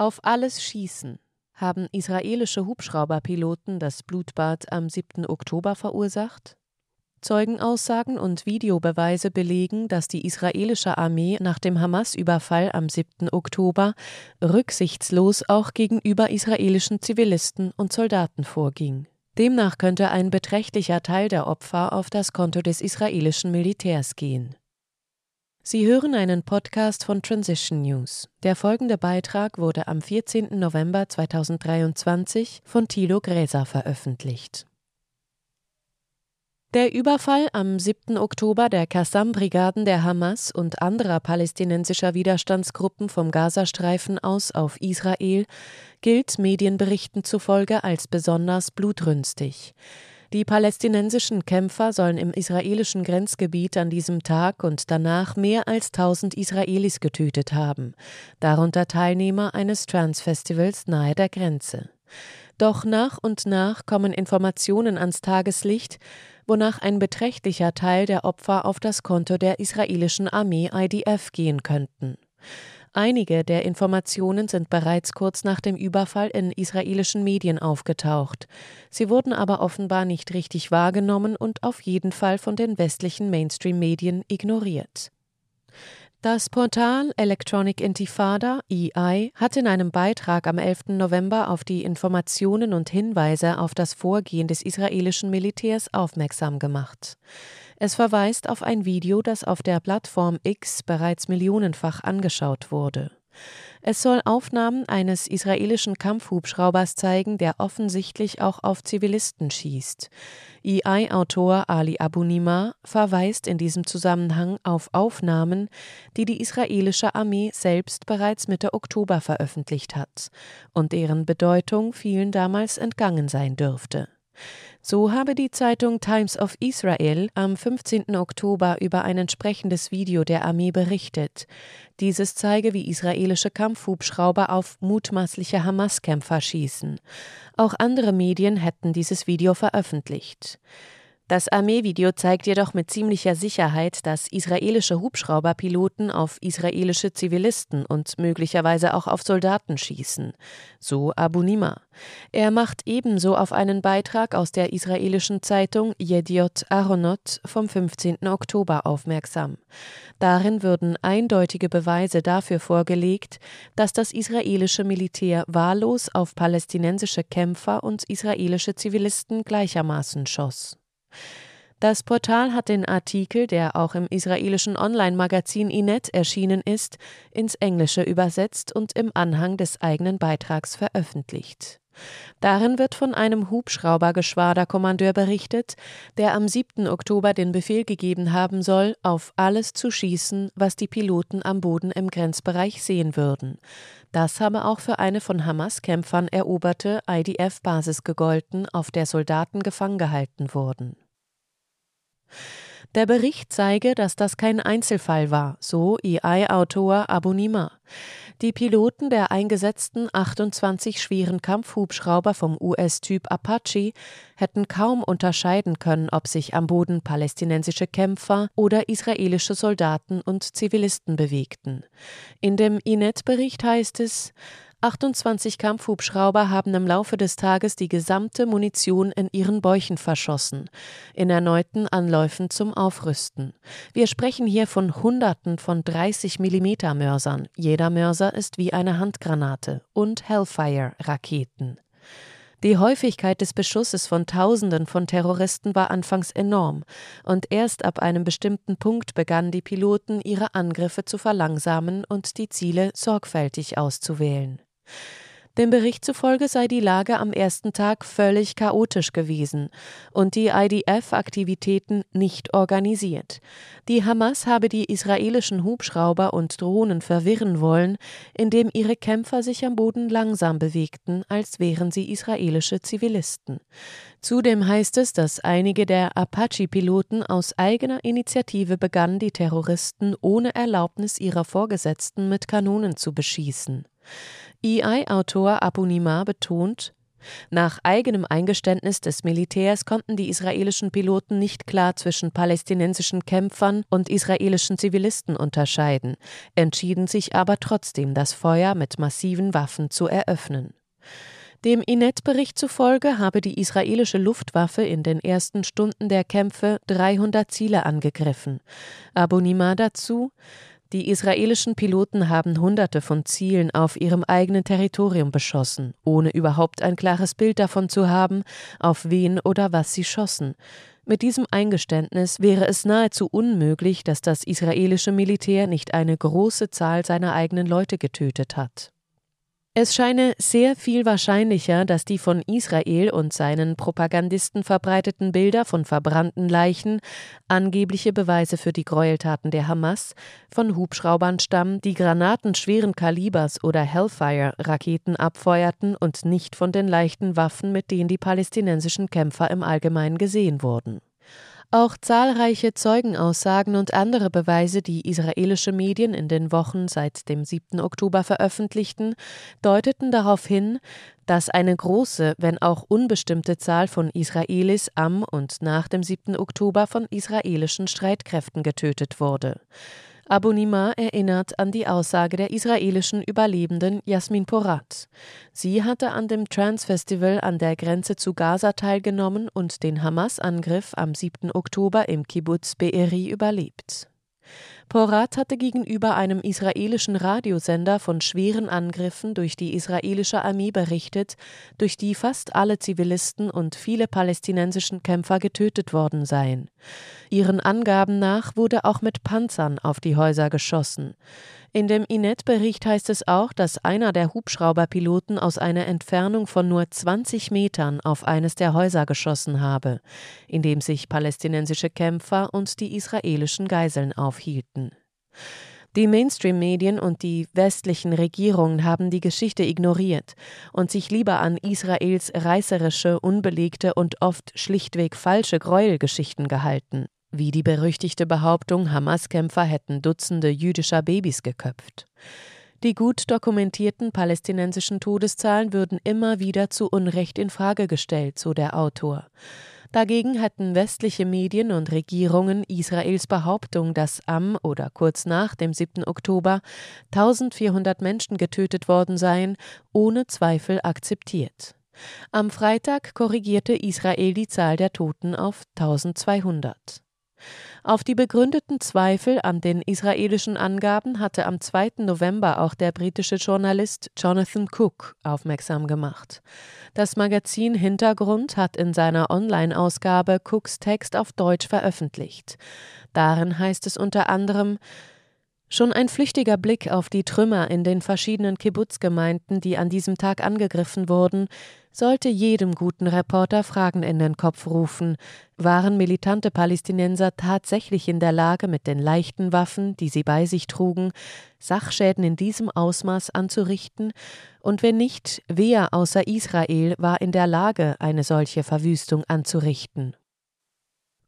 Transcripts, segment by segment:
Auf alles schießen haben israelische Hubschrauberpiloten das Blutbad am 7. Oktober verursacht? Zeugenaussagen und Videobeweise belegen, dass die israelische Armee nach dem Hamas-Überfall am 7. Oktober rücksichtslos auch gegenüber israelischen Zivilisten und Soldaten vorging. Demnach könnte ein beträchtlicher Teil der Opfer auf das Konto des israelischen Militärs gehen. Sie hören einen Podcast von Transition News. Der folgende Beitrag wurde am 14. November 2023 von Thilo Gräser veröffentlicht. Der Überfall am 7. Oktober der Qassam-Brigaden der Hamas und anderer palästinensischer Widerstandsgruppen vom Gazastreifen aus auf Israel gilt Medienberichten zufolge als besonders blutrünstig. Die palästinensischen Kämpfer sollen im israelischen Grenzgebiet an diesem Tag und danach mehr als 1000 Israelis getötet haben, darunter Teilnehmer eines Trans-Festivals nahe der Grenze. Doch nach und nach kommen Informationen ans Tageslicht, wonach ein beträchtlicher Teil der Opfer auf das Konto der israelischen Armee IDF gehen könnten. Einige der Informationen sind bereits kurz nach dem Überfall in israelischen Medien aufgetaucht. Sie wurden aber offenbar nicht richtig wahrgenommen und auf jeden Fall von den westlichen Mainstream-Medien ignoriert. Das Portal Electronic Intifada EI hat in einem Beitrag am 11. November auf die Informationen und Hinweise auf das Vorgehen des israelischen Militärs aufmerksam gemacht. Es verweist auf ein Video, das auf der Plattform X bereits millionenfach angeschaut wurde. Es soll Aufnahmen eines israelischen Kampfhubschraubers zeigen, der offensichtlich auch auf Zivilisten schießt. EI-Autor Ali Abunimah verweist in diesem Zusammenhang auf Aufnahmen, die die israelische Armee selbst bereits Mitte Oktober veröffentlicht hat und deren Bedeutung vielen damals entgangen sein dürfte. So habe die Zeitung Times of Israel am 15. Oktober über ein entsprechendes Video der Armee berichtet. Dieses zeige, wie israelische Kampfhubschrauber auf mutmaßliche Hamas-Kämpfer schießen. Auch andere Medien hätten dieses Video veröffentlicht. Das Armeevideo zeigt jedoch mit ziemlicher Sicherheit, dass israelische Hubschrauberpiloten auf israelische Zivilisten und möglicherweise auch auf Soldaten schießen, so Abu Nima. Er macht ebenso auf einen Beitrag aus der israelischen Zeitung Yediot Aronot vom 15. Oktober aufmerksam. Darin würden eindeutige Beweise dafür vorgelegt, dass das israelische Militär wahllos auf palästinensische Kämpfer und israelische Zivilisten gleichermaßen schoss. Das Portal hat den Artikel, der auch im israelischen Online-Magazin Inet erschienen ist, ins Englische übersetzt und im Anhang des eigenen Beitrags veröffentlicht. Darin wird von einem Hubschraubergeschwaderkommandeur berichtet, der am 7. Oktober den Befehl gegeben haben soll, auf alles zu schießen, was die Piloten am Boden im Grenzbereich sehen würden. Das habe auch für eine von Hamas-Kämpfern eroberte IDF-Basis gegolten, auf der Soldaten gefangen gehalten wurden. Der Bericht zeige, dass das kein Einzelfall war, so EI-Autor Abunima. Die Piloten der eingesetzten 28 schweren Kampfhubschrauber vom US-Typ Apache hätten kaum unterscheiden können, ob sich am Boden palästinensische Kämpfer oder israelische Soldaten und Zivilisten bewegten. In dem INET-Bericht heißt es, 28 Kampfhubschrauber haben im Laufe des Tages die gesamte Munition in ihren Bäuchen verschossen, in erneuten Anläufen zum Aufrüsten. Wir sprechen hier von Hunderten von 30 mm Mörsern. Jeder Mörser ist wie eine Handgranate und Hellfire-Raketen. Die Häufigkeit des Beschusses von Tausenden von Terroristen war anfangs enorm, und erst ab einem bestimmten Punkt begannen die Piloten ihre Angriffe zu verlangsamen und die Ziele sorgfältig auszuwählen. Dem Bericht zufolge sei die Lage am ersten Tag völlig chaotisch gewesen und die IDF-Aktivitäten nicht organisiert. Die Hamas habe die israelischen Hubschrauber und Drohnen verwirren wollen, indem ihre Kämpfer sich am Boden langsam bewegten, als wären sie israelische Zivilisten. Zudem heißt es, dass einige der Apache-Piloten aus eigener Initiative begannen, die Terroristen ohne Erlaubnis ihrer Vorgesetzten mit Kanonen zu beschießen. EI-Autor Apunima betont, Nach eigenem Eingeständnis des Militärs konnten die israelischen Piloten nicht klar zwischen palästinensischen Kämpfern und israelischen Zivilisten unterscheiden, entschieden sich aber trotzdem, das Feuer mit massiven Waffen zu eröffnen. Dem Inet-Bericht zufolge habe die israelische Luftwaffe in den ersten Stunden der Kämpfe 300 Ziele angegriffen. Abu Nima dazu, die israelischen Piloten haben Hunderte von Zielen auf ihrem eigenen Territorium beschossen, ohne überhaupt ein klares Bild davon zu haben, auf wen oder was sie schossen. Mit diesem Eingeständnis wäre es nahezu unmöglich, dass das israelische Militär nicht eine große Zahl seiner eigenen Leute getötet hat. Es scheine sehr viel wahrscheinlicher, dass die von Israel und seinen Propagandisten verbreiteten Bilder von verbrannten Leichen, angebliche Beweise für die Gräueltaten der Hamas, von Hubschraubern stammen, die Granaten schweren Kalibers oder Hellfire-Raketen abfeuerten und nicht von den leichten Waffen, mit denen die palästinensischen Kämpfer im Allgemeinen gesehen wurden. Auch zahlreiche Zeugenaussagen und andere Beweise, die israelische Medien in den Wochen seit dem 7. Oktober veröffentlichten, deuteten darauf hin, dass eine große, wenn auch unbestimmte Zahl von Israelis am und nach dem 7. Oktober von israelischen Streitkräften getötet wurde. Nima erinnert an die Aussage der israelischen Überlebenden Jasmin Porat. Sie hatte an dem Trans-Festival an der Grenze zu Gaza teilgenommen und den Hamas-Angriff am 7. Oktober im Kibbutz Be'eri überlebt. Porat hatte gegenüber einem israelischen Radiosender von schweren Angriffen durch die israelische Armee berichtet, durch die fast alle Zivilisten und viele palästinensischen Kämpfer getötet worden seien. Ihren Angaben nach wurde auch mit Panzern auf die Häuser geschossen. In dem Inet-Bericht heißt es auch, dass einer der Hubschrauberpiloten aus einer Entfernung von nur 20 Metern auf eines der Häuser geschossen habe, in dem sich palästinensische Kämpfer und die israelischen Geiseln aufhielten. Die Mainstream-Medien und die westlichen Regierungen haben die Geschichte ignoriert und sich lieber an Israels reißerische, unbelegte und oft schlichtweg falsche Gräuelgeschichten gehalten wie die berüchtigte Behauptung, Hamas-Kämpfer hätten Dutzende jüdischer Babys geköpft. Die gut dokumentierten palästinensischen Todeszahlen würden immer wieder zu Unrecht in Frage gestellt, so der Autor. Dagegen hätten westliche Medien und Regierungen Israels Behauptung, dass am oder kurz nach dem 7. Oktober 1400 Menschen getötet worden seien, ohne Zweifel akzeptiert. Am Freitag korrigierte Israel die Zahl der Toten auf 1200. Auf die begründeten Zweifel an den israelischen Angaben hatte am 2. November auch der britische Journalist Jonathan Cook aufmerksam gemacht. Das Magazin Hintergrund hat in seiner Online-Ausgabe Cooks Text auf Deutsch veröffentlicht. Darin heißt es unter anderem Schon ein flüchtiger Blick auf die Trümmer in den verschiedenen Kibbutzgemeinden, die an diesem Tag angegriffen wurden, sollte jedem guten Reporter Fragen in den Kopf rufen. Waren militante Palästinenser tatsächlich in der Lage, mit den leichten Waffen, die sie bei sich trugen, Sachschäden in diesem Ausmaß anzurichten? Und wenn nicht, wer außer Israel war in der Lage, eine solche Verwüstung anzurichten?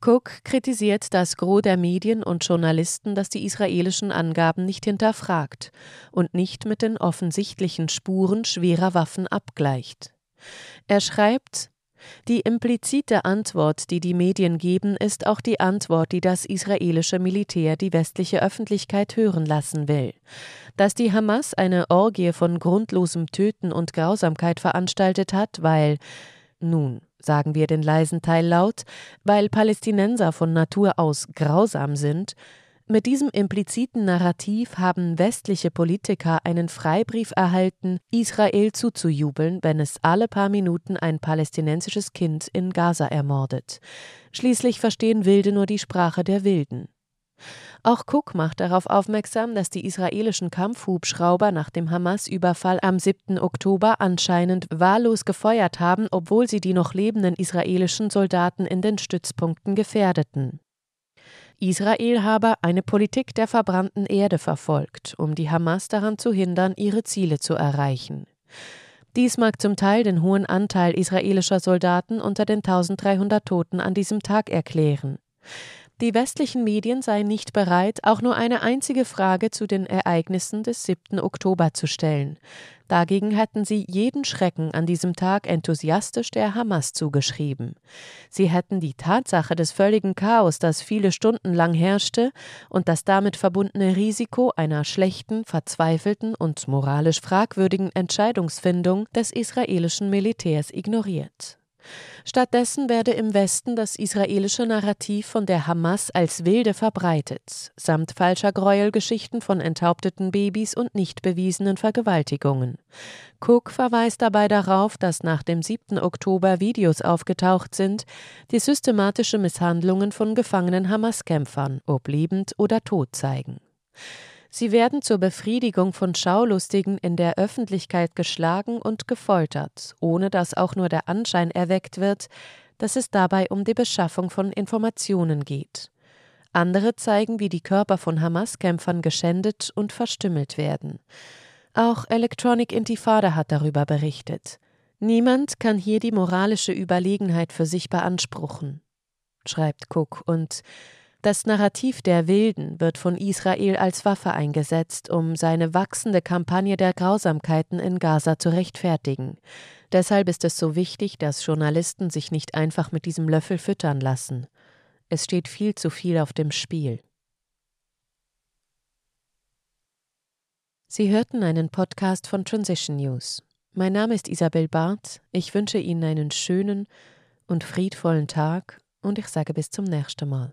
Cook kritisiert das Gros der Medien und Journalisten, das die israelischen Angaben nicht hinterfragt und nicht mit den offensichtlichen Spuren schwerer Waffen abgleicht. Er schreibt, die implizite Antwort, die die Medien geben, ist auch die Antwort, die das israelische Militär die westliche Öffentlichkeit hören lassen will. Dass die Hamas eine Orgie von grundlosem Töten und Grausamkeit veranstaltet hat, weil nun, sagen wir den leisen Teil laut, weil Palästinenser von Natur aus grausam sind, mit diesem impliziten Narrativ haben westliche Politiker einen Freibrief erhalten, Israel zuzujubeln, wenn es alle paar Minuten ein palästinensisches Kind in Gaza ermordet. Schließlich verstehen Wilde nur die Sprache der Wilden. Auch Cook macht darauf aufmerksam, dass die israelischen Kampfhubschrauber nach dem Hamas-Überfall am 7. Oktober anscheinend wahllos gefeuert haben, obwohl sie die noch lebenden israelischen Soldaten in den Stützpunkten gefährdeten. Israel habe eine Politik der verbrannten Erde verfolgt, um die Hamas daran zu hindern, ihre Ziele zu erreichen. Dies mag zum Teil den hohen Anteil israelischer Soldaten unter den 1300 Toten an diesem Tag erklären. Die westlichen Medien seien nicht bereit, auch nur eine einzige Frage zu den Ereignissen des 7. Oktober zu stellen. Dagegen hätten sie jeden Schrecken an diesem Tag enthusiastisch der Hamas zugeschrieben. Sie hätten die Tatsache des völligen Chaos, das viele Stunden lang herrschte, und das damit verbundene Risiko einer schlechten, verzweifelten und moralisch fragwürdigen Entscheidungsfindung des israelischen Militärs ignoriert. Stattdessen werde im Westen das israelische Narrativ von der Hamas als wilde verbreitet, samt falscher Gräuelgeschichten von enthaupteten Babys und nicht bewiesenen Vergewaltigungen. Cook verweist dabei darauf, dass nach dem 7. Oktober Videos aufgetaucht sind, die systematische Misshandlungen von gefangenen Hamas-Kämpfern, ob lebend oder tot zeigen. Sie werden zur Befriedigung von Schaulustigen in der Öffentlichkeit geschlagen und gefoltert, ohne dass auch nur der Anschein erweckt wird, dass es dabei um die Beschaffung von Informationen geht. Andere zeigen, wie die Körper von Hamas-Kämpfern geschändet und verstümmelt werden. Auch Electronic Intifada hat darüber berichtet. Niemand kann hier die moralische Überlegenheit für sich beanspruchen, schreibt Cook, und das Narrativ der Wilden wird von Israel als Waffe eingesetzt, um seine wachsende Kampagne der Grausamkeiten in Gaza zu rechtfertigen. Deshalb ist es so wichtig, dass Journalisten sich nicht einfach mit diesem Löffel füttern lassen. Es steht viel zu viel auf dem Spiel. Sie hörten einen Podcast von Transition News. Mein Name ist Isabel Barth. Ich wünsche Ihnen einen schönen und friedvollen Tag und ich sage bis zum nächsten Mal.